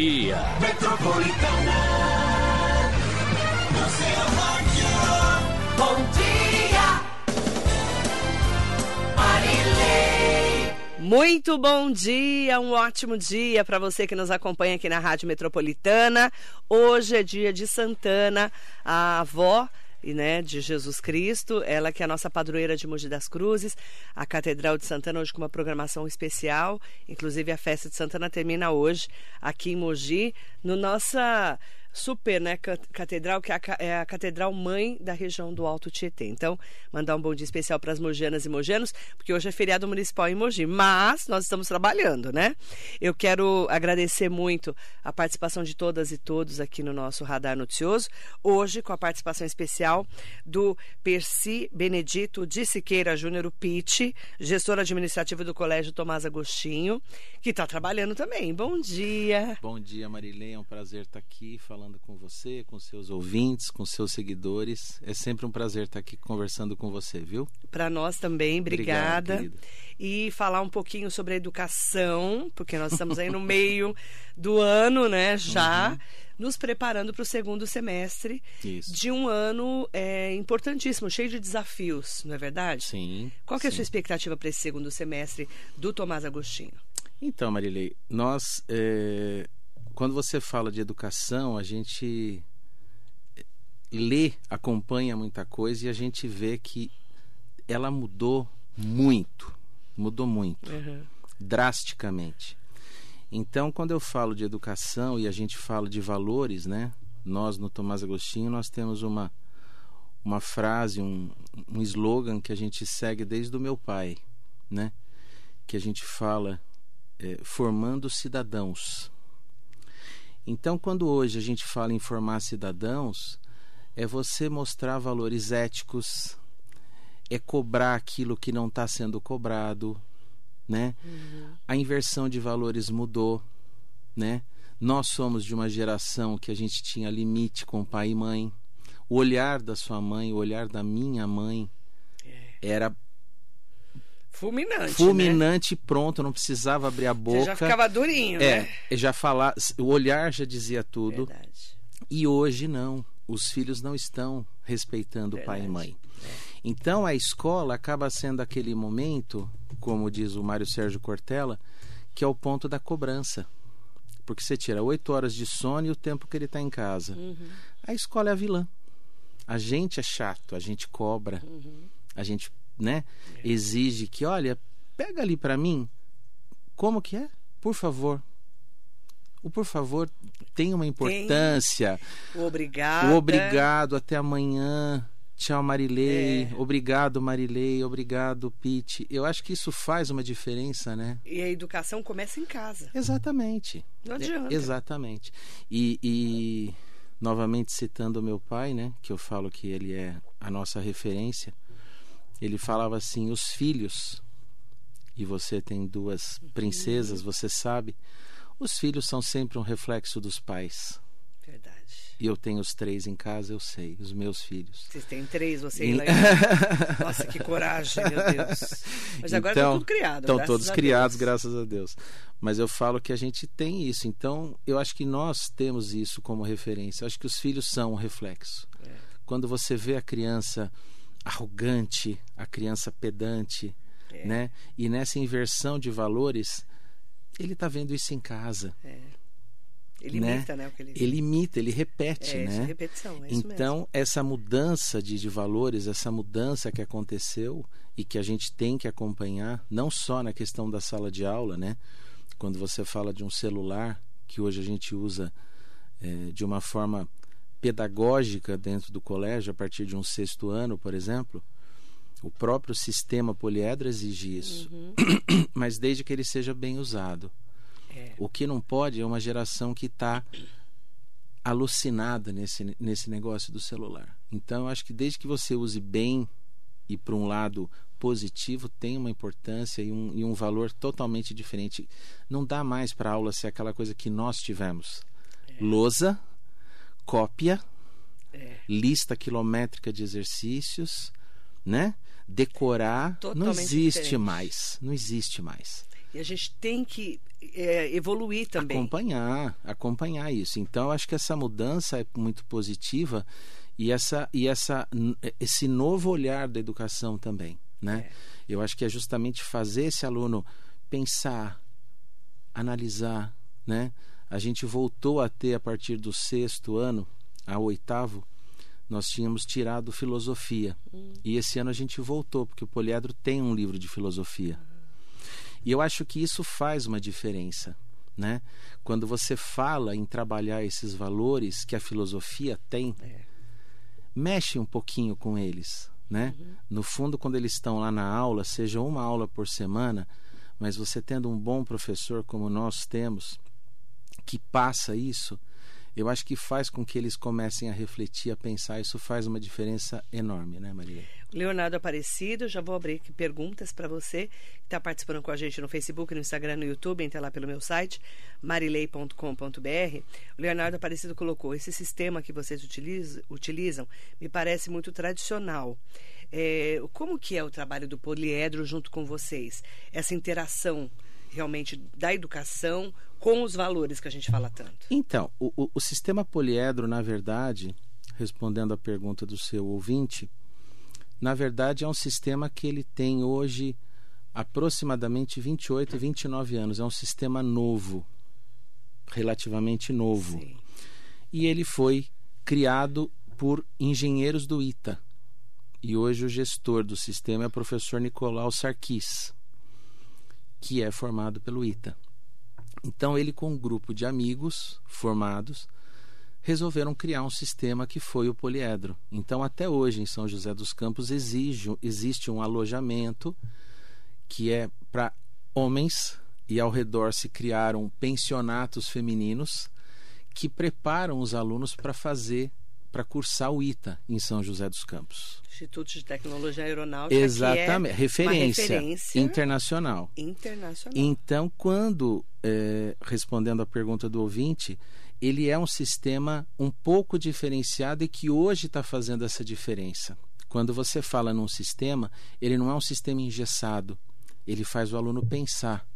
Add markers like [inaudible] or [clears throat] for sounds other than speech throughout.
Metropolitana. No seu rádio. Bom dia. Marilei. Muito bom dia, um ótimo dia para você que nos acompanha aqui na Rádio Metropolitana. Hoje é dia de Santana, a avó né, de Jesus Cristo, ela que é a nossa padroeira de Mogi das Cruzes, a Catedral de Santana hoje com uma programação especial, inclusive a festa de Santana termina hoje aqui em Mogi, no nossa super, né, catedral, que é a, é a, catedral mãe da região do Alto Tietê. Então, mandar um bom dia especial para as mogianas e mogianos, porque hoje é feriado municipal em Mogi, mas nós estamos trabalhando, né? Eu quero agradecer muito a participação de todas e todos aqui no nosso Radar Noticioso, hoje com a participação especial do Percy Benedito de Siqueira Júnior, o Pitt, gestor administrativo do Colégio Tomás Agostinho, que está trabalhando também. Bom dia! Bom dia, Marilene, é um prazer estar aqui falando falando com você, com seus ouvintes, com seus seguidores. É sempre um prazer estar aqui conversando com você, viu? Para nós também, obrigada. Obrigado, e falar um pouquinho sobre a educação, porque nós estamos aí no meio [laughs] do ano, né? Já. Uhum nos preparando para o segundo semestre Isso. de um ano é, importantíssimo, cheio de desafios, não é verdade? Sim. Qual que é sim. a sua expectativa para esse segundo semestre do Tomás Agostinho? Então, Marilei, nós é, quando você fala de educação, a gente lê, acompanha muita coisa e a gente vê que ela mudou muito, mudou muito, uhum. drasticamente. Então, quando eu falo de educação e a gente fala de valores, né? Nós no Tomás Agostinho nós temos uma uma frase, um, um slogan que a gente segue desde o meu pai, né? Que a gente fala é, formando cidadãos. Então, quando hoje a gente fala em formar cidadãos, é você mostrar valores éticos, é cobrar aquilo que não está sendo cobrado, né? Uhum. A inversão de valores mudou, né? Nós somos de uma geração que a gente tinha limite com pai e mãe. O olhar da sua mãe, o olhar da minha mãe é. era Fulminante. Fulminante, né? pronto, não precisava abrir a boca. Você já ficava durinho, é, né? já falar, o olhar já dizia tudo. Verdade. E hoje não. Os filhos não estão respeitando Verdade. pai e mãe. É. Então a escola acaba sendo aquele momento, como diz o Mário Sérgio Cortella, que é o ponto da cobrança. Porque você tira oito horas de sono e o tempo que ele está em casa. Uhum. A escola é a vilã. A gente é chato, a gente cobra, uhum. a gente né, exige que, olha, pega ali para mim. Como que é? Por favor. O por favor tem uma importância. Tem. Obrigado. O obrigado, até amanhã. Tchau, Marilei. É. Obrigado, Marilei. Obrigado, Pete. Eu acho que isso faz uma diferença, né? E a educação começa em casa. Exatamente. Não adianta. É, exatamente. E, e, novamente citando o meu pai, né? Que eu falo que ele é a nossa referência ele falava assim: os filhos, e você tem duas princesas, você sabe, os filhos são sempre um reflexo dos pais. Verdade. E eu tenho os três em casa, eu sei, os meus filhos. Vocês têm três, você e [laughs] Nossa, que coragem, meu Deus. Mas agora estão tudo criado. Estão todos criados, graças a Deus. Mas eu falo que a gente tem isso. Então, eu acho que nós temos isso como referência. Eu acho que os filhos são um reflexo. É. Quando você vê a criança arrogante, a criança pedante, é. né? E nessa inversão de valores, ele está vendo isso em casa. É. Ele né? imita, né? Ele... ele... imita, ele repete, é, né? É repetição, é então, mesmo. essa mudança de, de valores, essa mudança que aconteceu e que a gente tem que acompanhar, não só na questão da sala de aula, né? Quando você fala de um celular, que hoje a gente usa é, de uma forma pedagógica dentro do colégio, a partir de um sexto ano, por exemplo, o próprio sistema poliedro exige isso, uhum. [coughs] mas desde que ele seja bem usado. É. O que não pode é uma geração que está alucinada nesse, nesse negócio do celular. Então, eu acho que desde que você use bem e para um lado positivo, tem uma importância e um, e um valor totalmente diferente. Não dá mais para a aula ser aquela coisa que nós tivemos. É. Lousa, cópia, é. lista quilométrica de exercícios, né? Decorar, Totalmente não existe diferente. mais, não existe mais. E a gente tem que é, evoluir também. Acompanhar, acompanhar isso. Então, acho que essa mudança é muito positiva e, essa, e essa, esse novo olhar da educação também. Né? É. Eu acho que é justamente fazer esse aluno pensar, analisar. Né? A gente voltou a ter, a partir do sexto ano ao oitavo, nós tínhamos tirado filosofia. Hum. E esse ano a gente voltou, porque o Poliedro tem um livro de filosofia. E eu acho que isso faz uma diferença. Né? Quando você fala em trabalhar esses valores que a filosofia tem, é. mexe um pouquinho com eles. Né? Uhum. No fundo, quando eles estão lá na aula, seja uma aula por semana, mas você tendo um bom professor como nós temos, que passa isso, eu acho que faz com que eles comecem a refletir, a pensar. Isso faz uma diferença enorme, né, Maria? Leonardo Aparecido, já vou abrir aqui perguntas para você que está participando com a gente no Facebook, no Instagram, no YouTube, entra lá pelo meu site, marilei.com.br. Leonardo Aparecido colocou: esse sistema que vocês utilizam, utilizam me parece muito tradicional. É, como que é o trabalho do poliedro junto com vocês? Essa interação realmente da educação com os valores que a gente fala tanto? Então, o, o, o sistema poliedro, na verdade, respondendo à pergunta do seu ouvinte, na verdade é um sistema que ele tem hoje aproximadamente 28, 29 anos. É um sistema novo, relativamente novo. Sim. E ele foi criado por engenheiros do ITA. E hoje o gestor do sistema é o professor Nicolau Sarkis que é formado pelo ITA. Então ele com um grupo de amigos formados resolveram criar um sistema que foi o poliedro. Então até hoje em São José dos Campos exige, existe um alojamento que é para homens e ao redor se criaram pensionatos femininos que preparam os alunos para fazer para cursar o ITA em São José dos Campos. Instituto de Tecnologia Aeronáutica. Exatamente, é referência, referência, internacional. Internacional. Então, quando, é, respondendo à pergunta do ouvinte, ele é um sistema um pouco diferenciado e que hoje está fazendo essa diferença. Quando você fala num sistema, ele não é um sistema engessado, ele faz o aluno pensar.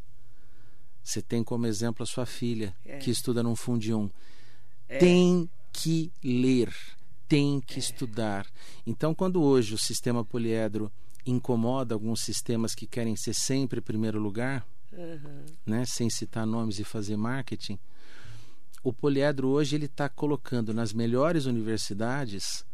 Você tem como exemplo a sua filha, é. que estuda num Fundium. É. Tem que ler, tem que é. estudar. Então, quando hoje o sistema poliedro incomoda alguns sistemas que querem ser sempre primeiro lugar, uhum. né, sem citar nomes e fazer marketing, o poliedro hoje ele está colocando nas melhores universidades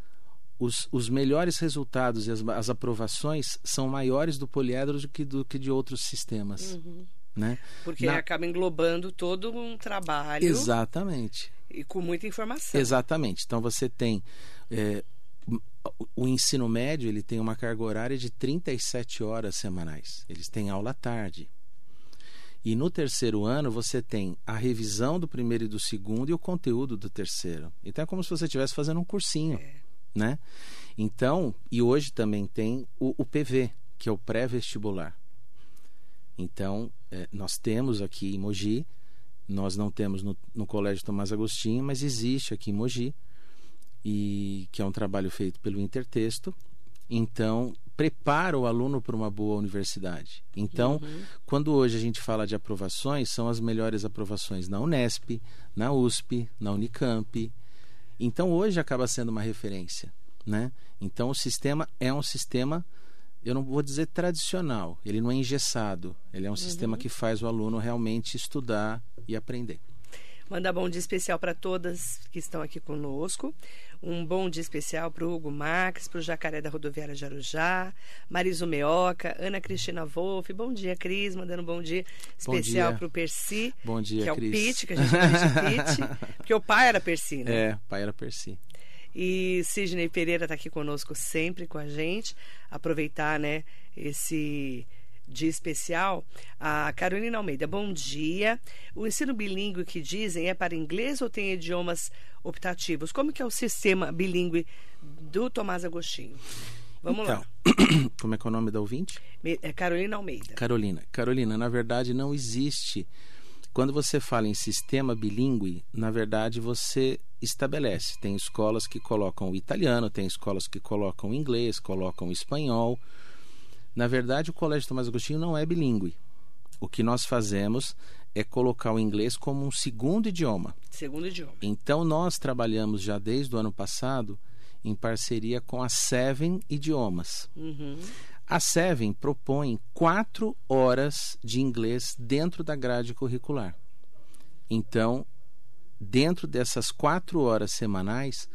os, os melhores resultados e as, as, aprovações são maiores do poliedro do que, do que de outros sistemas. Uhum. Né? Porque Na... acaba englobando todo um trabalho. Exatamente. E com muita informação. Exatamente. Então você tem. É, o ensino médio ele tem uma carga horária de 37 horas semanais. Eles têm aula à tarde. E no terceiro ano você tem a revisão do primeiro e do segundo e o conteúdo do terceiro. Então é como se você estivesse fazendo um cursinho, é. né? Então, e hoje também tem o, o PV, que é o pré-vestibular. Então, é, nós temos aqui em Mogi nós não temos no, no Colégio Tomás Agostinho, mas existe aqui em Mogi, e que é um trabalho feito pelo Intertexto. Então, prepara o aluno para uma boa universidade. Então, uhum. quando hoje a gente fala de aprovações, são as melhores aprovações na Unesp, na USP, na Unicamp. Então, hoje acaba sendo uma referência. Né? Então, o sistema é um sistema eu não vou dizer tradicional, ele não é engessado, ele é um uhum. sistema que faz o aluno realmente estudar e aprender. Manda bom dia especial para todas que estão aqui conosco. Um bom dia especial para o Hugo Max, para o Jacaré da Rodoviária de Arujá, Mariso Meoca, Ana Cristina Wolff. Bom dia, Cris. Mandando um bom dia especial para o Percy. Bom dia, Que é Cris. o Pete, que a gente chama de Pete. [laughs] porque o pai era Percy, né? É, o pai era Percy. E Sidney Pereira está aqui conosco sempre com a gente. Aproveitar, né, esse dia especial. A Carolina Almeida, bom dia. O ensino bilíngue que dizem é para inglês ou tem idiomas optativos? Como que é o sistema bilíngue do Tomás Agostinho? Vamos então, lá. [coughs] Como é que é o nome da ouvinte? É Carolina Almeida. Carolina. Carolina, na verdade não existe. Quando você fala em sistema bilíngue, na verdade você estabelece. Tem escolas que colocam o italiano, tem escolas que colocam o inglês, colocam o espanhol. Na verdade, o Colégio Tomás Agostinho não é bilíngue. O que nós fazemos é colocar o inglês como um segundo idioma. Segundo idioma. Então nós trabalhamos já desde o ano passado em parceria com a Seven Idiomas. Uhum. A Seven propõe quatro horas de inglês dentro da grade curricular. Então, dentro dessas quatro horas semanais,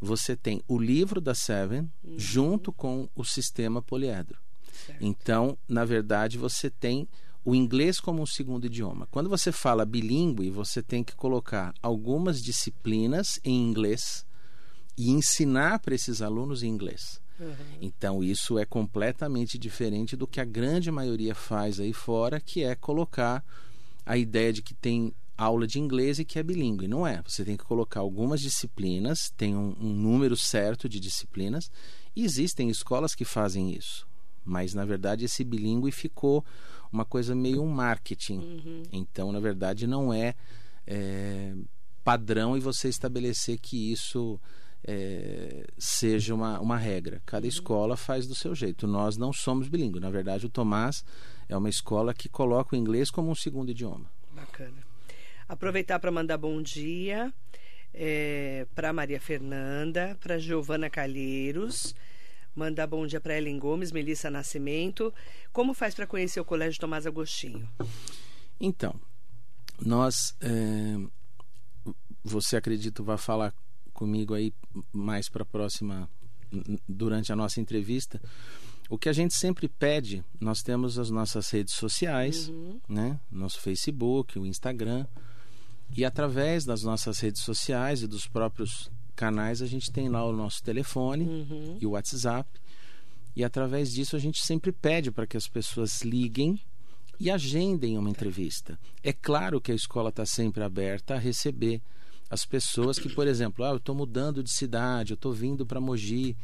você tem o livro da Seven junto com o sistema poliedro. Certo. Então, na verdade, você tem o inglês como um segundo idioma. Quando você fala bilíngue, você tem que colocar algumas disciplinas em inglês e ensinar para esses alunos em inglês. Uhum. Então, isso é completamente diferente do que a grande maioria faz aí fora, que é colocar a ideia de que tem aula de inglês e que é bilíngue. Não é. Você tem que colocar algumas disciplinas, tem um, um número certo de disciplinas, e existem escolas que fazem isso. Mas, na verdade, esse bilíngue ficou uma coisa meio um marketing. Uhum. Então, na verdade, não é, é, padrão e você estabelecer que isso é, seja uma, uma regra. Cada escola faz do seu jeito. Nós não somos bilíngue. Na verdade, o Tomás é uma escola que coloca o inglês como um segundo idioma. Bacana. Aproveitar para mandar bom dia para Maria Fernanda, para Giovana Calheiros, mandar bom dia para Ellen Gomes, Melissa Nascimento. Como faz para conhecer o Colégio Tomás Agostinho? Então, nós. é, você acredito vai falar comigo aí mais para a próxima. durante a nossa entrevista. O que a gente sempre pede, nós temos as nossas redes sociais, Uhum. né? Nosso Facebook, o Instagram. E através das nossas redes sociais e dos próprios canais, a gente tem lá o nosso telefone Uhum. e o WhatsApp. E através disso a gente sempre pede para que as pessoas liguem e agendem uma entrevista. É claro que a escola está sempre aberta a receber as pessoas que, por exemplo, ah, eu estou mudando de cidade, eu estou vindo para Mogi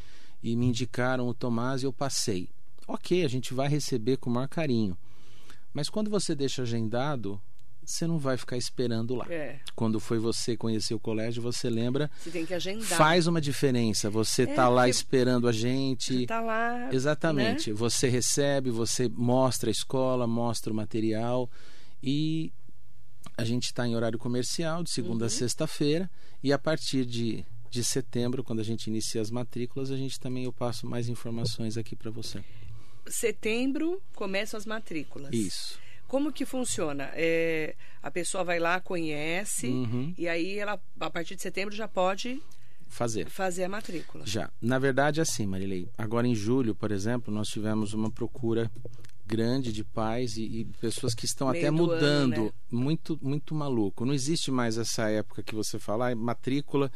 e me indicaram o Tomás e eu passei. Ok, a gente vai receber com o maior carinho. Mas quando você deixa agendado, você não vai ficar esperando lá. É, Quando foi você conhecer o colégio, você lembra você tem que agendar. faz uma diferença. Você É, tá lá porque esperando a gente. Você tá lá. Exatamente. né? Você recebe, você mostra a escola, mostra o material e a gente está em horário comercial de segunda Uhum. a sexta-feira e a partir de, de setembro, quando a gente inicia as matrículas, a gente também eu passo mais informações aqui para você. Setembro começam as matrículas. Isso. Como que funciona? É, a pessoa vai lá, conhece, Uhum. e aí ela, a partir de setembro, já pode Fazer. fazer a matrícula. Já. Na verdade, assim, Marilei. Agora em julho, por exemplo, nós tivemos uma procura grande de pais e, e pessoas que estão Meio até do ano, mudando. né? Muito, muito maluco. Não existe mais essa época que você fala, ah, matrícula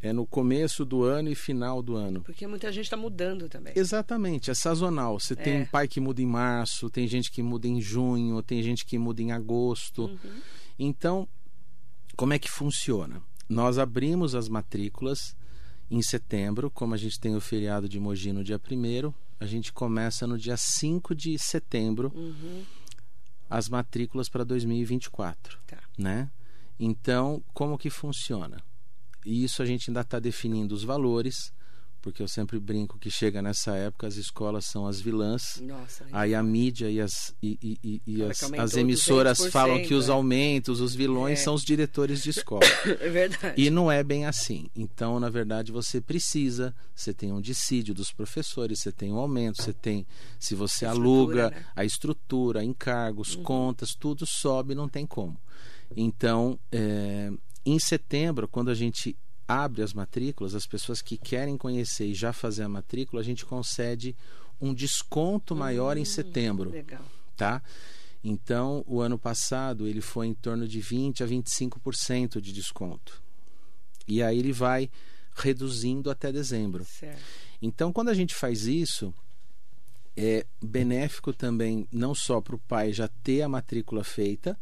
é no começo do ano e final do ano. Porque muita gente está mudando também. Exatamente, é sazonal. Você tem É. um pai que muda em março, tem gente que muda em junho, tem gente que muda em agosto. Uhum. Então, como é que funciona? Nós abrimos as matrículas em setembro, como a gente tem o feriado de Mogi no dia 1 a gente começa no dia 5 de setembro Uhum. as matrículas para 2024, Tá. né? Então, como que funciona? E isso a gente ainda está definindo os valores, porque eu sempre brinco que chega nessa época as escolas são as vilãs. Nossa. Aí a mídia e as, e, e- e- as, as emissoras 200%, falam que os é. aumentos, os vilões É. são os diretores de escola. [laughs] É verdade. E não é bem assim. Então, na verdade, você precisa, você tem um dissídio dos professores, você tem um aumento, você tem, se você Estrutura, aluga, né? Uhum. a estrutura, encargos, contas, tudo sobe, não tem como. Então, é, em setembro, quando a gente abre as matrículas, as pessoas que querem conhecer e já fazer a matrícula, a gente concede um desconto maior em setembro Legal. tá? Então, o ano passado ele foi em torno de 20 a 25% de desconto. E aí ele vai reduzindo até dezembro. Certo. Então, quando a gente faz isso, é benéfico também não só para o pai já ter a matrícula feita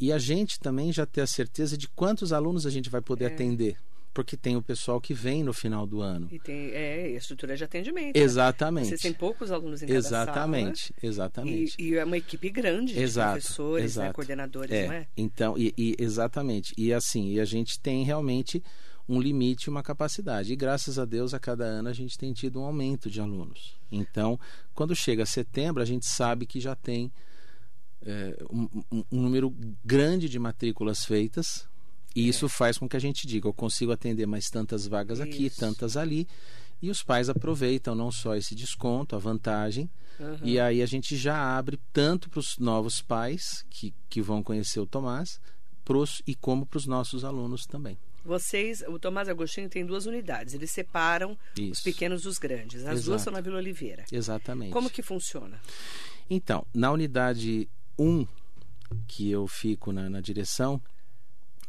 e a gente também já ter a certeza de quantos alunos a gente vai poder É. atender, porque tem o pessoal que vem no final do ano. E tem é, estrutura de atendimento. né? Exatamente. Vocês têm poucos alunos em cada Exatamente, sala. exatamente. E, e é uma equipe grande de Exato, professores, né, exato. coordenadores, É, não é? então, e, e- exatamente. E assim, e a gente tem realmente um limite, uma capacidade. E graças a Deus, a cada ano a gente tem tido um aumento de alunos. Então, quando chega setembro, a gente sabe que já tem é, um- um número grande de matrículas feitas. E isso faz com que a gente diga: eu consigo atender mais tantas vagas aqui, Isso. tantas ali. E os pais aproveitam não só esse desconto, a vantagem, Uhum. e aí a gente já abre tanto para os novos pais que, que vão conhecer o Tomás, pros, e como para os nossos alunos também. Vocês, o Tomás Agostinho tem duas unidades. Eles separam os Isso. pequenos dos grandes. As duas Exato. são na Vila Oliveira. Exatamente. Como que funciona? Então, na unidade 1, que eu fico na, na direção,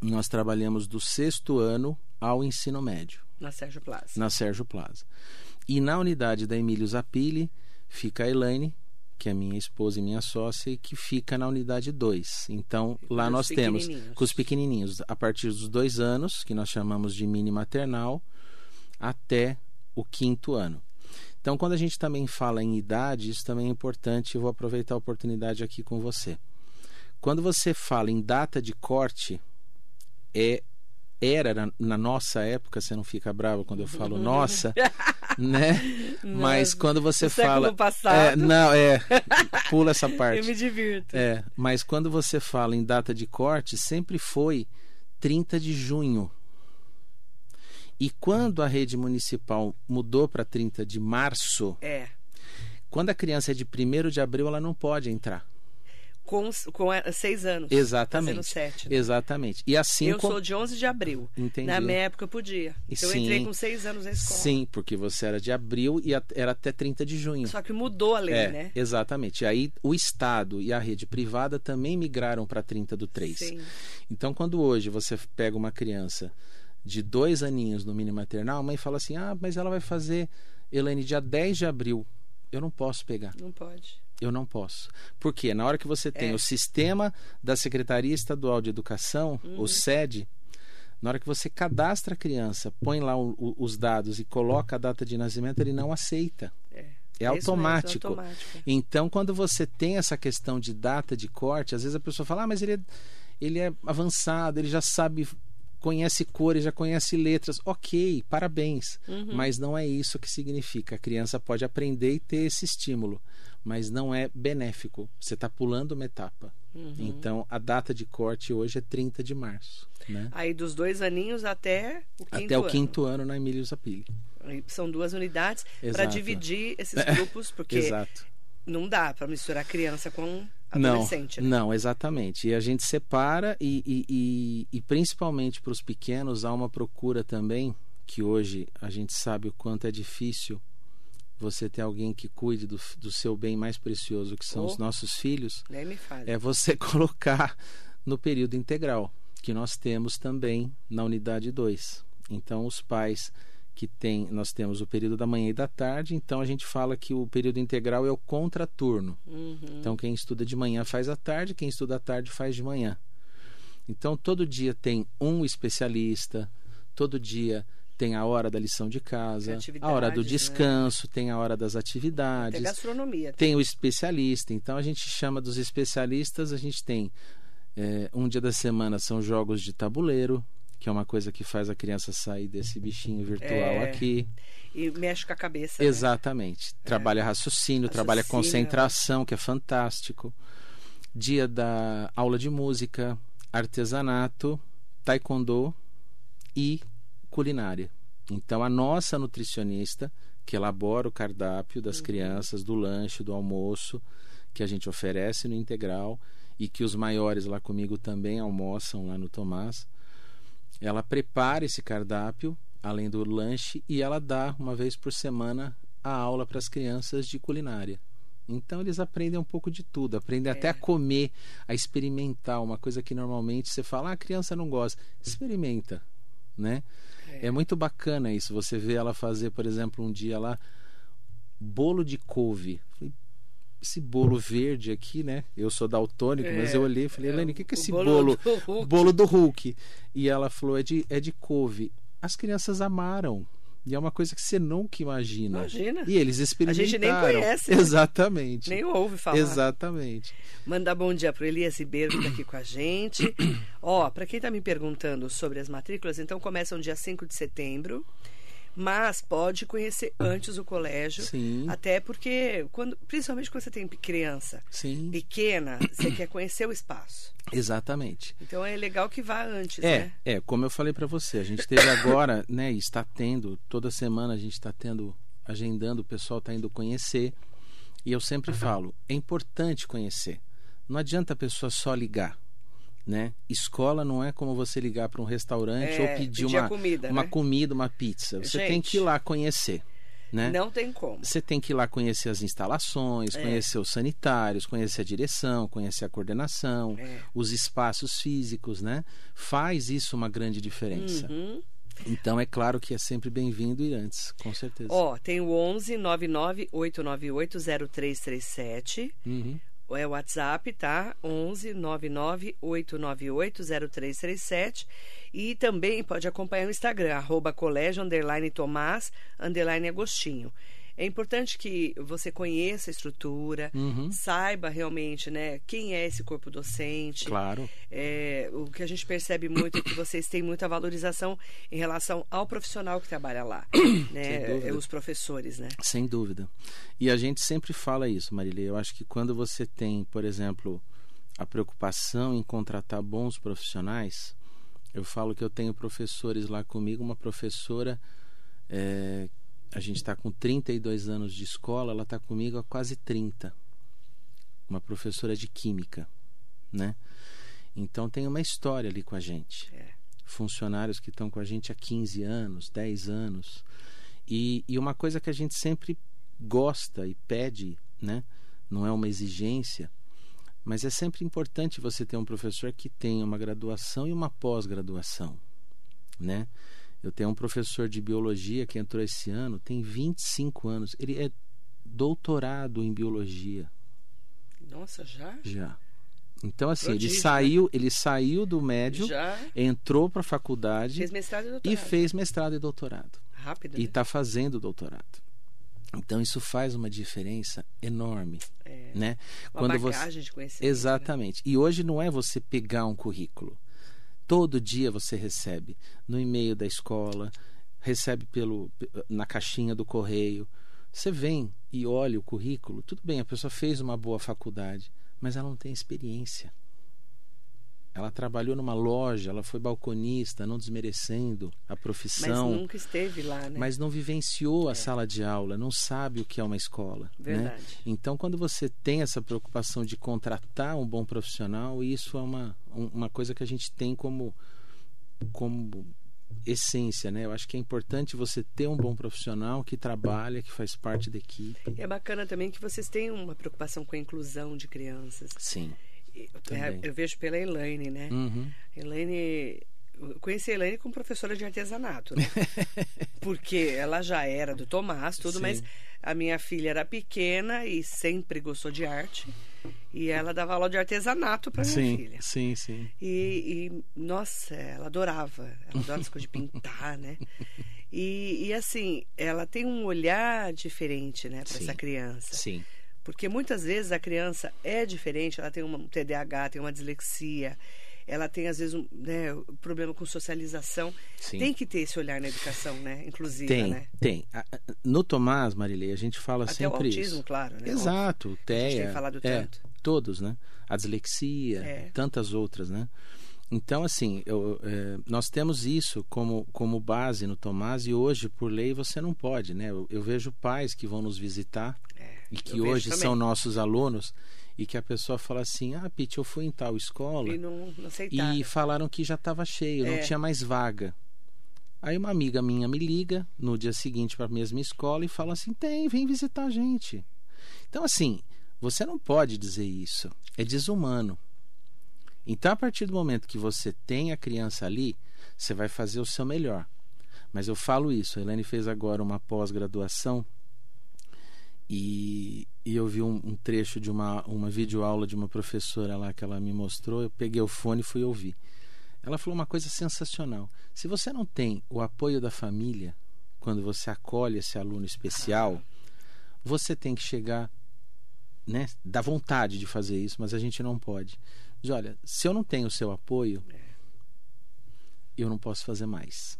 nós trabalhamos do sexto ano ao ensino médio, Na Sérgio Plaza. na Sérgio Plaza. E na unidade da Emílio Zapili fica a Elaine, que é minha esposa e minha sócia, e que fica na unidade 2. Então, lá nós temos com os pequenininhos, a partir dos dois anos, que nós chamamos de mini maternal, até o quinto ano. Então, quando a gente também fala em idade, isso também é importante, eu vou aproveitar a oportunidade aqui com você. Quando você fala em data de corte, é era na, na nossa época, você não fica bravo quando eu falo nossa, [laughs] né? Mas quando você fala passado. É, não, é, pula essa [laughs] parte. Eu me divirto. É, mas quando você fala em data de corte, sempre foi 30 de junho. E quando a rede municipal mudou para 30 de março, É. quando a criança é de 1 de abril, ela não pode entrar. Com, com é, seis anos. Exatamente. Sete. né? Exatamente. E assim Eu como- sou de 11 de abril. Entendi. Na minha época eu podia. E Então eu entrei sim. com seis anos na escola. Sim, porque você era de abril e era até 30 de junho. Só que mudou a lei, é, né? exatamente. Aí o Estado e a rede privada também migraram para 30 do 3. Sim. Então, quando hoje você pega uma criança de dois aninhos no mini maternal, a mãe fala assim: ah, mas ela vai fazer, Elaine, dia 10 de abril. Eu não posso pegar. Não pode. Eu não posso. Por quê? Na hora que você tem É. o sistema da Secretaria Estadual de Educação, Uhum. o SED, na hora que você cadastra a criança, põe lá o- o- os dados e coloca a data de nascimento, ele não aceita. É, É isso mesmo, automático. automático. Então, quando você tem essa questão de data de corte, às vezes a pessoa fala, ah, mas ele é, ele é avançado, ele já sabe, conhece cores, já conhece letras. Ok, parabéns. Uhum. Mas não é isso que significa. A criança pode aprender e ter esse estímulo, mas não é benéfico. Você está pulando uma etapa. Uhum. Então, a data de corte hoje é 30 de março. Né? Aí dos dois aninhos até o quinto Até o ano. quinto ano na Emílio Zapili. Aí São duas unidades para dividir esses [laughs] grupos, porque não dá para misturar criança com Não, adolescente. né? não, exatamente. E a gente separa e, e, e, e principalmente para os pequenos há uma procura também que hoje a gente sabe o quanto é difícil você ter alguém que cuide do, do seu bem mais precioso, que são Oh. os nossos filhos, é você [laughs] colocar no período integral, que nós temos também na unidade 2. Então, os pais que têm, nós temos o período da manhã e da tarde, então a gente fala que o período integral é o contraturno. Uhum. Então, quem estuda de manhã faz à tarde, quem estuda à tarde faz de manhã. Então, todo dia tem um especialista, todo dia tem a hora da lição de casa, Tem a hora do né? descanso, tem a hora das atividades, gastronomia. tem o especialista. Então, a gente chama dos especialistas, a gente tem é, um dia da semana são jogos de tabuleiro, que é uma coisa que faz a criança sair desse bichinho virtual É. aqui. E mexe com a cabeça. né? Exatamente. Trabalha raciocínio, trabalha Raciocínio. concentração, que é fantástico. Dia da aula de música, artesanato, taekwondo e culinária. Então, a nossa nutricionista, que elabora o cardápio das crianças, do lanche, do almoço, que a gente oferece no integral e que os maiores lá comigo também almoçam lá no Tomás, ela prepara esse cardápio, além do lanche, e ela dá uma vez por semana a aula para as crianças de culinária. Então eles aprendem um pouco de tudo, aprendem até a comer, a experimentar, uma coisa que normalmente você fala, ah, a criança não gosta. Experimenta, né? É. muito bacana isso, você vê ela fazer, por exemplo, um dia lá, bolo de couve. Falei, esse bolo verde aqui, né? Eu sou daltônico, mas É, eu olhei e falei, é Helene, o que, que é esse bolo bolo? do Hulk. Bolo do Hulk. E ela falou, é de, é de couve. As crianças amaram. E é uma coisa que você nunca imagina. Imagina. E eles A experimentaram. gente nem conhece, né? Exatamente. Nem ouve falar. Exatamente. Mandar bom dia pro Elias Ribeiro, que tá aqui com a gente. [clears throat] Ó, para quem tá me perguntando sobre as matrículas, então começam dia 5 de setembro. Mas pode conhecer antes o colégio. Sim. Até porque, quando, principalmente quando você tem criança Sim, pequena, você quer conhecer o espaço. exatamente. Então é legal que vá antes, É, né? é, como eu falei para você, a gente teve agora, [laughs] né, está tendo, toda semana a gente está tendo, agendando, o pessoal está indo conhecer. E eu sempre falo, é importante conhecer. Não adianta a pessoa só ligar, né? Escola não é como você ligar para um restaurante É, ou pedir pedir uma comida, uma né? comida, uma pizza. Você tem Gente. que ir lá conhecer, né? Não tem como. Você tem que ir lá conhecer as instalações, É. conhecer os sanitários, conhecer a direção, conhecer a coordenação, É. os espaços físicos, né? Faz isso uma grande diferença. Uhum. Então é claro que é sempre bem-vindo ir antes, com certeza. Ó, tem o 11 99 898 0337. Uhum. É o WhatsApp, tá? 11 99 898 0337. E também pode acompanhar o Instagram, arroba colégio, underline Tomás, underline Agostinho. É importante que você conheça a estrutura, Uhum. saiba realmente, né, quem é esse corpo docente. Claro. É, o que a gente percebe muito é que vocês têm muita valorização em relação ao profissional que trabalha lá, [coughs] né? Os professores, né? Sem dúvida. E a gente sempre fala isso, Marília. Eu acho que quando você tem, por exemplo, a preocupação em contratar bons profissionais, eu falo que eu tenho professores lá comigo, uma professora, é, a gente está com 32 anos de escola, ela está comigo há quase 30. Uma professora de química, né? Então tem uma história ali com a gente. É. Funcionários que estão com a gente há 15 anos, 10 anos. E, e uma coisa que a gente sempre gosta e pede, né? Não é uma exigência, mas é sempre importante você ter um professor que tenha uma graduação e uma pós-graduação, né? Eu tenho um professor de biologia que entrou esse ano, tem 25 anos. Ele é doutorado em biologia Nossa, já? já. Então assim, Prodígio, ele né? saiu, ele saiu do médio, Já entrou para a faculdade fez mestrado e doutorado. e fez mestrado e doutorado Rápido, e né? está fazendo doutorado. Então isso faz uma diferença enorme, É. né? Uma bagagem de conhecimento. né? Exatamente. E hoje não é você pegar um currículo. Todo dia você recebe no e-mail da escola, recebe pelo na caixinha do correio. Você vem e olha o currículo. Tudo bem, a pessoa fez uma boa faculdade, mas ela não tem experiência. Ela trabalhou numa loja, ela foi balconista, não desmerecendo a Mas profissão nunca esteve lá, né? mas não vivenciou a sala de aula, não sabe o que é uma escola. né? Verdade. Então, quando você tem essa preocupação de contratar um bom profissional, isso é uma, um- uma coisa que a gente tem como, como essência. Né? Eu acho que é importante você ter um bom profissional que trabalha, que faz parte da equipe. É bacana também que vocês têm uma preocupação com a inclusão de crianças. Sim. Também. eu vejo pela Elaine, né? Uhum. Elaine. Eu conheci a Elaine como professora de artesanato, né? [laughs] Porque ela já era do Tomás, tudo, Sim. mas a minha filha era pequena e sempre gostou de arte. E ela dava aula de artesanato para minha Sim, filha. sim, sim. E, e, nossa, ela adorava. Ela adora essa coisa de pintar, né? E, e, assim, ela tem um olhar diferente, né, para essa criança. Sim. Porque muitas vezes a criança é diferente, ela tem um TDAH, tem uma dislexia, ela tem às vezes um né, problema com socialização. Sim. Tem que ter esse olhar na educação, né? Inclusive, Tem, né? tem. A- a- No Tomás, Marilei, a gente fala Até o sempre autismo, isso. claro, né? Exato, TEA. tem falado é, tanto. todos, né? A dislexia, É. tantas outras, né? Então, assim, eu, é, nós temos isso como, como base no Tomás e hoje, por lei, você não pode, né? Eu, eu vejo pais que vão nos visitar É, e que hoje também. são nossos alunos e que a pessoa fala assim, ah, Pete, eu fui em tal escola E não, não e falaram que já estava cheio, É. não tinha mais vaga. Aí uma amiga minha me liga no dia seguinte para a mesma escola e fala assim: tem, vem visitar a gente. Então, assim, você não pode dizer isso. É desumano. Então, a partir do momento que você tem a criança ali, você vai fazer o seu melhor. Mas eu falo isso. A Helene fez agora uma pós-graduação e, e eu vi um, um trecho de uma, uma videoaula de uma professora lá que ela me mostrou. Eu peguei o fone e fui ouvir. Ela falou uma coisa sensacional. Se você não tem o apoio da família, quando você acolhe esse aluno especial, você tem que chegar, né? Dá vontade de fazer isso, mas a gente não pode. Diz, olha, se eu não tenho o seu apoio, eu não posso fazer mais.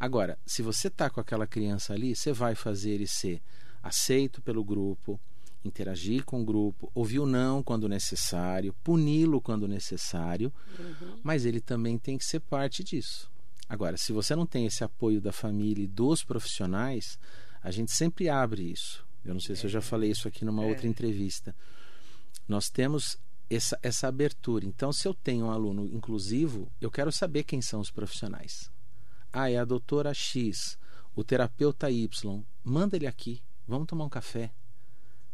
Agora, se você tá com aquela criança ali, você vai fazer ele ser aceito pelo grupo, interagir com o grupo, ouvir o não quando necessário, puni-lo quando necessário, Uhum. mas ele também tem que ser parte disso. Agora, se você não tem esse apoio da família e dos profissionais, a gente sempre abre isso. Eu não sei se eu já falei isso aqui numa É. outra entrevista. Nós temos essa, essa abertura. Então, se eu tenho um aluno inclusivo, eu quero saber quem são os profissionais. Ah, é a doutora X, o terapeuta Y. Manda ele aqui, vamos tomar um café.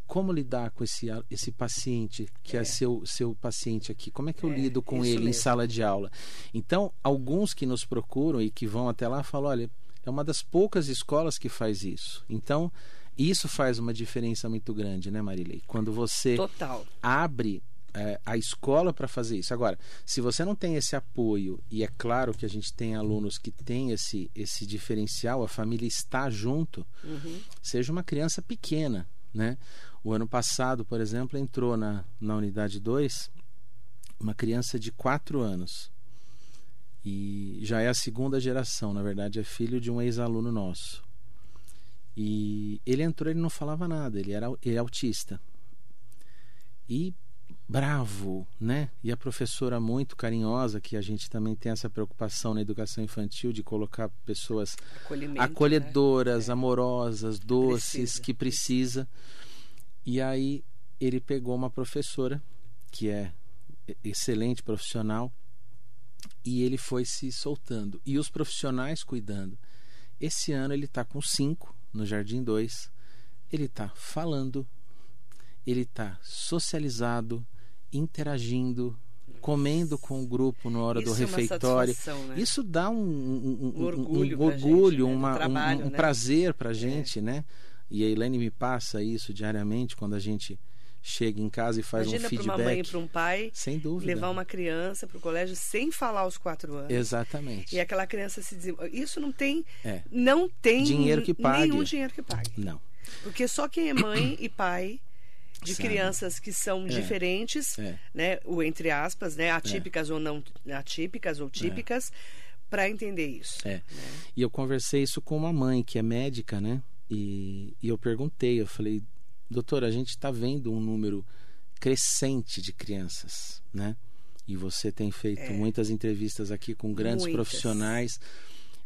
Como lidar com esse, esse paciente que é, É. seu, seu paciente aqui? Como é que eu É, lido com ele em mesmo. sala de aula? Então, alguns que nos procuram e que vão até lá falam: olha, é uma das poucas escolas que faz isso. Então, isso faz uma diferença muito grande, né, Marilei? Quando você Total. abre é, a escola para fazer isso. Agora, se você não tem esse apoio, e é claro que a gente tem alunos que têm esse, esse diferencial, a família está junto, Uhum. seja uma criança pequena. Né? O ano passado, por exemplo, entrou na, na unidade 2 uma criança de 4 anos. E já é a segunda geração, na verdade, é filho de um ex-aluno nosso. E ele entrou, ele não falava nada, ele era ele é autista. E bravo, né? E a professora muito carinhosa, que a gente também tem essa preocupação na educação infantil de colocar pessoas acolhedoras, né? amorosas, doces, Precisa. que precisa. E aí ele pegou uma professora que é excelente profissional e ele foi se soltando e os profissionais cuidando. Esse ano ele está com cinco no Jardim 2. Ele está falando, ele está socializado, interagindo, comendo com o grupo na hora do Isso é uma refeitório. satisfação, né? Isso dá um, um, um- Um orgulho um orgulho, gente, né, do uma- um- trabalho, um, né? É. prazer para a gente, né? E a Elaine me passa isso diariamente quando a gente chega em casa e faz Imagina um para feedback. uma mãe e para um pai Sem dúvida. levar uma criança para o colégio sem falar aos quatro anos. Exatamente. E aquela criança se desenvolve. Isso não tem, É. não tem Dinheiro que pague. nenhum dinheiro que pague. Não. Porque só quem é mãe [clears throat] e pai de Sabe. crianças que são diferentes, É. né, o entre aspas, né, atípicas ou não atípicas ou típicas, para entender isso. É. E eu conversei isso com uma mãe que é médica, né? E, e eu perguntei, eu falei, doutora, a gente está vendo um número crescente de crianças, né? E você tem feito É. muitas entrevistas aqui com grandes Muitas. profissionais.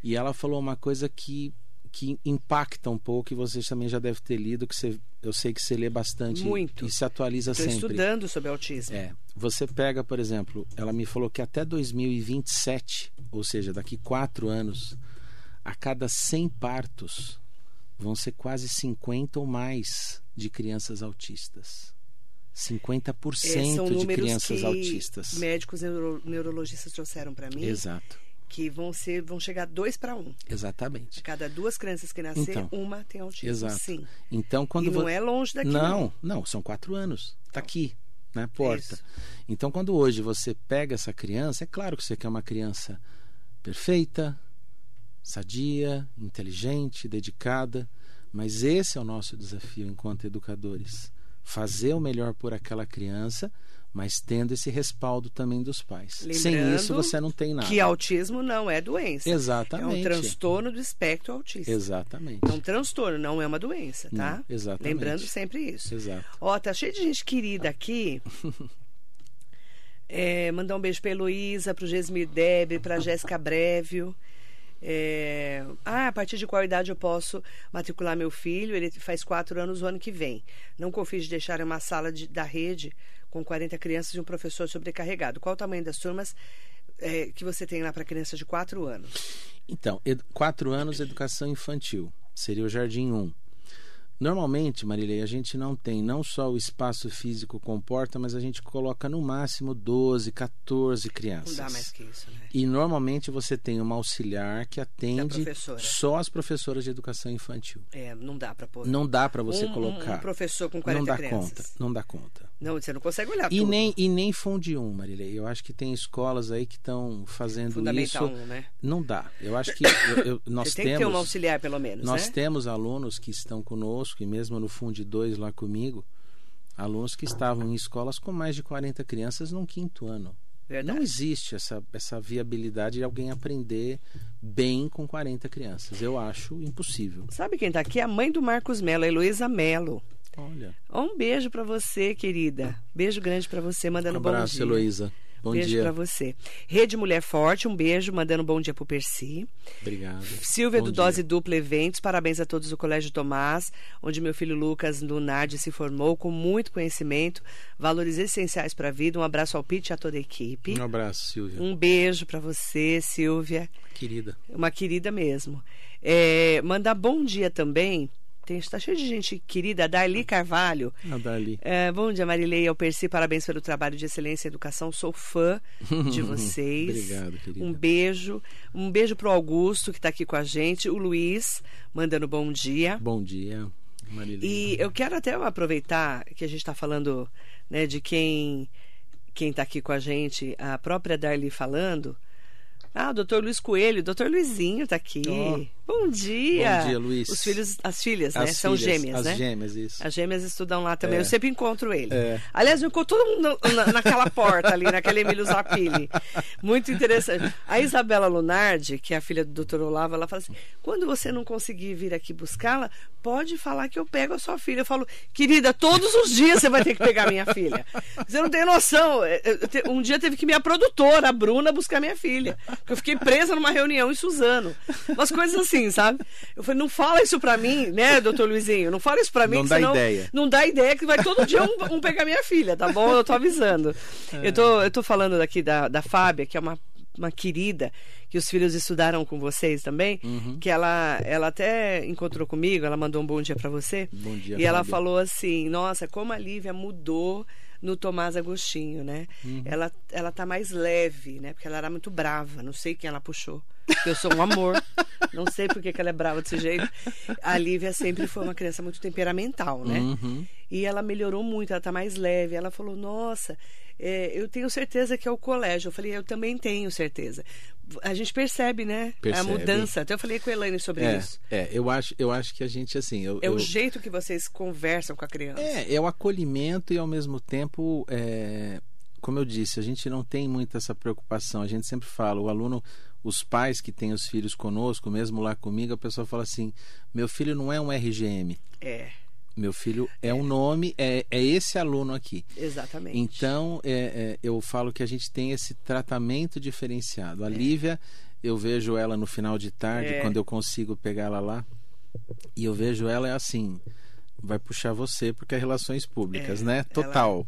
E ela falou uma coisa que, que impacta um pouco, e você também já deve ter lido, que você, eu sei que você lê bastante Muito. e se atualiza Estou sempre. estudando sobre autismo. É, você pega, por exemplo, ela me falou que até 2027, ou seja, daqui quatro anos, a cada 100 partos vão ser quase 50 ou mais de crianças autistas. 50% É, são de crianças que autistas. médicos neuro- neurologistas trouxeram para mim Exato, que vão ser vão chegar dois para um. exatamente. De cada duas crianças que nascer, Então, uma tem autismo. Exato. Sim. Então, quando e não vo- é longe daqui. não, não, são quatro anos. Está aqui, na porta. Isso. Então, quando hoje você pega essa criança, é claro que você quer uma criança perfeita, sadia, inteligente, dedicada, mas esse é o nosso desafio enquanto educadores. Fazer o melhor por aquela criança, mas tendo esse respaldo também dos pais. Sem Lembrando isso, você não tem nada. Que autismo não é doença. Exatamente. É um transtorno do espectro autista. Exatamente. É um transtorno, não é uma doença, tá? Não, exatamente. Lembrando sempre isso. Exato. Ó, tá cheio de gente querida aqui. [laughs] É, mandar um beijo pra Heloísa, pro Gesmir Debe, pra Jéssica Brevio. É, ah, a partir de qual idade eu posso matricular meu filho? Ele faz quatro anos o ano que vem. Não confie de deixar em uma sala de- da rede com 40 crianças e um professor sobrecarregado. Qual o tamanho das turmas é, que você tem lá para crianças de quatro anos? Então, ed- quatro anos, educação infantil. Seria o Jardim 1. Normalmente, Marilei, a gente não tem não só o espaço físico comporta, mas a gente coloca no máximo 12, 14 crianças. Não dá mais que isso, né? E normalmente você tem uma auxiliar que atende só as professoras de educação infantil. É, não dá para pôr. Não dá para você um, colocar. Um professor com 40 não dá crianças. conta, não dá conta. Não, você não consegue olhar E tudo. nem, e nem funde um, Marilei. Eu acho que tem escolas aí que estão fazendo Fundamental isso. um, né? Não dá. Eu acho que [coughs] eu- eu- nós Você tem temos. que ter um auxiliar, pelo menos, Nós né? temos alunos que estão conosco, e mesmo no Funde 2 lá comigo, alunos que estavam em escolas com mais de 40 crianças num quinto ano. Verdade. Não existe essa, essa viabilidade de alguém aprender bem com 40 crianças. Eu acho impossível. Sabe quem tá aqui? A mãe do Marcos Melo, a Heloísa Melo. Olha. Um beijo pra você, querida. Beijo grande pra você, mandando Um bom abraço, dia. Heloísa. Bom beijo dia. pra você. Rede Mulher Forte, um beijo, mandando bom dia pro Percy. Obrigado. Silvia Bom do dia. Dose Dupla Eventos, parabéns a todos do Colégio Tomás, onde meu filho Lucas Lunardi se formou com muito conhecimento, valores essenciais para a vida. Um abraço ao Pete e a toda a equipe. Um abraço, Silvia. Um beijo para você, Silvia, Querida. uma querida mesmo. É, mandar bom dia também. Tem, está cheio de gente querida, Darli Carvalho. Dali. É, bom dia, Marilei. Eu Percy, parabéns pelo trabalho de excelência em educação. Sou fã de [laughs] vocês. Obrigado, querida. Um beijo. Um beijo pro Augusto, que está aqui com a gente. O Luiz, mandando bom dia. Bom dia, Marilene. E eu quero até aproveitar que a gente está falando né, de quem quem está aqui com a gente, a própria Darli falando. Ah, o doutor Luiz Coelho, o doutor Luizinho está aqui. Ó. Bom dia. Bom dia, Luiz. Os filhos, as filhas, né? As São filhas, gêmeas, as né? gêmeas, isso. As gêmeas estudam lá também. É. Eu sempre encontro ele. É. Aliás, eu encontro todo mundo na- naquela porta ali, naquele Emílio Zapili. Muito interessante. A Isabela Lunardi, que é a filha do Dr. Olavo, ela fala assim: quando você não conseguir vir aqui buscá-la, pode falar que eu pego a sua filha. Eu falo, querida, todos os dias você vai ter que pegar minha filha. Você não tem noção. Eu te- Um dia teve que minha produtora, a Bruna, buscar minha filha. Porque eu fiquei presa numa reunião em Suzano. Umas coisas assim, sabe? Eu falei, não fala isso pra mim, né, doutor Luizinho? Não fala isso pra mim, Não dá senão ideia. não dá ideia que vai todo dia um, um pegar minha filha, tá bom? Eu tô avisando. Eu, tô, eu tô falando daqui da, da Fábia, que é uma, uma querida, que os filhos estudaram com vocês também, Uhum. que ela, ela até encontrou comigo, ela mandou um bom dia pra você. Bom dia, E ela falou assim: nossa, como a Lívia mudou no Tomás Agostinho, né? Uhum. Ela, ela tá mais leve, né? Porque ela era muito brava, não sei quem ela puxou. Eu sou um amor. [laughs] Não sei por que que ela é brava desse jeito. A Lívia sempre foi uma criança muito temperamental, né? Uhum. E ela melhorou muito, ela tá mais leve. Ela falou: Nossa, é, eu tenho certeza que é o colégio. Eu falei: Eu também tenho certeza. A gente percebe, né? A Percebe. mudança. Até eu falei com a Elaine sobre É, isso. é, eu acho, eu acho que a gente assim, eu, É eu- o jeito que vocês conversam com a criança. é, é o acolhimento e ao mesmo tempo, é, como eu disse, a gente não tem muito essa preocupação. A gente sempre fala, o aluno, os pais que têm os filhos conosco, mesmo lá comigo, a pessoa fala assim: meu filho não é um RGM, É, meu filho é um nome, é, é esse aluno aqui. exatamente. Então, é, é, eu falo que a gente tem esse tratamento diferenciado. A Lívia, eu vejo ela no final de tarde, É. quando eu consigo pegar ela lá, e eu vejo ela é assim, vai puxar você, porque é relações públicas, É, né? ela- Total.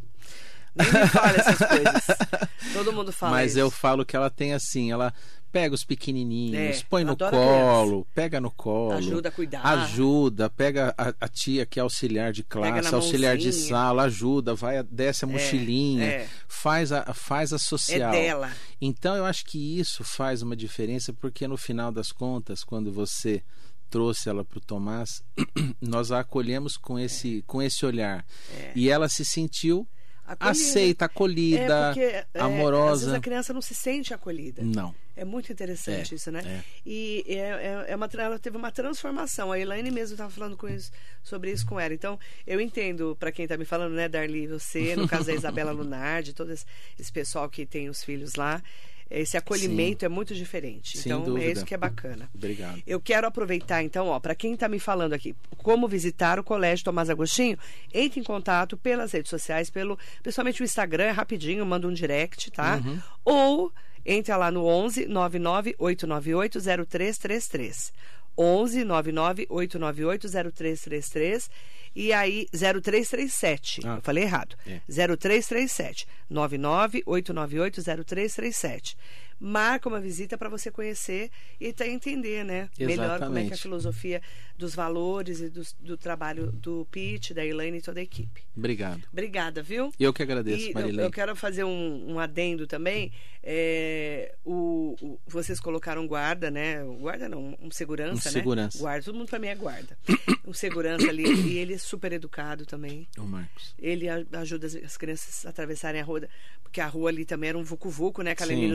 Nem me fala essas coisas. [laughs] Todo mundo fala Mas isso. eu falo que ela tem assim, ela pega os pequenininhos, É, põe no colo, pega no colo. Ajuda a cuidar. Ajuda, pega a, a tia que é auxiliar de classe, auxiliar de sala, ajuda, vai, desce a mochilinha, é. faz a faz a É social. dela. Então eu acho que isso faz uma diferença porque no final das contas, quando você trouxe ela para o Tomás, [clears throat] nós a acolhemos com esse com esse olhar É. e ela se sentiu Acolhida. aceita, acolhida, É porque, é, Às amorosa. vezes a criança não se sente acolhida. Não. É muito interessante É, isso, né? é. E é, é, é uma, ela teve uma transformação. A Elaine mesmo estava falando com isso, sobre isso com ela. Então, eu entendo, para quem está me falando, né, Darli, você, no caso da [laughs] Isabela Lunardi, todo esse, esse pessoal que tem os filhos lá, esse acolhimento é muito diferente. Sem então, é dúvida. isso que é bacana. Obrigado. Eu quero aproveitar, então, ó, para quem está me falando aqui, como visitar o Colégio Tomás Agostinho, entre em contato pelas redes sociais, pelo, principalmente o Instagram, é rapidinho, manda um direct, tá? Uhum. Ou entra lá no 11 99 898 0333. 11 99 898 0333 e aí 0337. Ah. Eu falei errado. É. 0337 99 898 0337. Marca uma visita para você conhecer e até entender, né? Melhor como é que é a filosofia dos valores e dos- do, trabalho do Pete, da Elaine e toda a equipe. Obrigado. Obrigada, viu? Eu que agradeço, E eu, Marilene. eu quero fazer um, um adendo também. É, o, o- vocês colocaram guarda, né? Guarda não, um segurança, Um né? segurança. Guarda, todo mundo mim é guarda. um segurança ali. E ele é super educado também. O Marcos. Ele ajuda as, as crianças a atravessarem a rua, porque a rua ali também era um vucu-vucu, né? Sim. Calemiro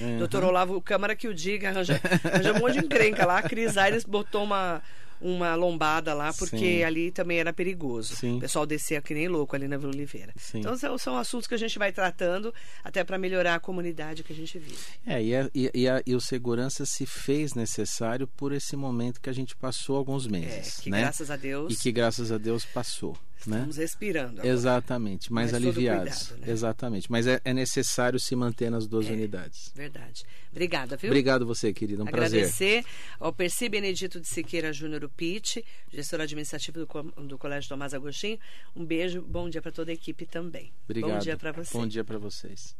Uhum. Doutor Olavo Câmara que o diga, arranja, arranja um monte de encrenca lá. A Cris Aires botou uma, uma lombada lá, porque Sim. ali também era perigoso. Sim. O pessoal descia que nem louco ali na Vila Oliveira. Sim. Então são, são assuntos que a gente vai tratando até para melhorar a comunidade que a gente vive. É, e, a- e, e, a- e o segurança se fez necessário por esse momento que a gente passou alguns É, meses, que né? graças a Deus E que graças a Deus passou, né? estamos respirando. agora. Exatamente, mais Mas aliviados. cuidado, né? Exatamente, mas é, é necessário se manter nas duas É. unidades. Verdade. Obrigada, viu? Obrigado você, querida, um prazer. Agradecer ao Percy Benedito de Siqueira Júnior Pitt, gestor administrativo do, do Colégio Tomás Agostinho. Um beijo, bom dia para toda a equipe também. Obrigado. Bom dia para você. Bom dia para vocês.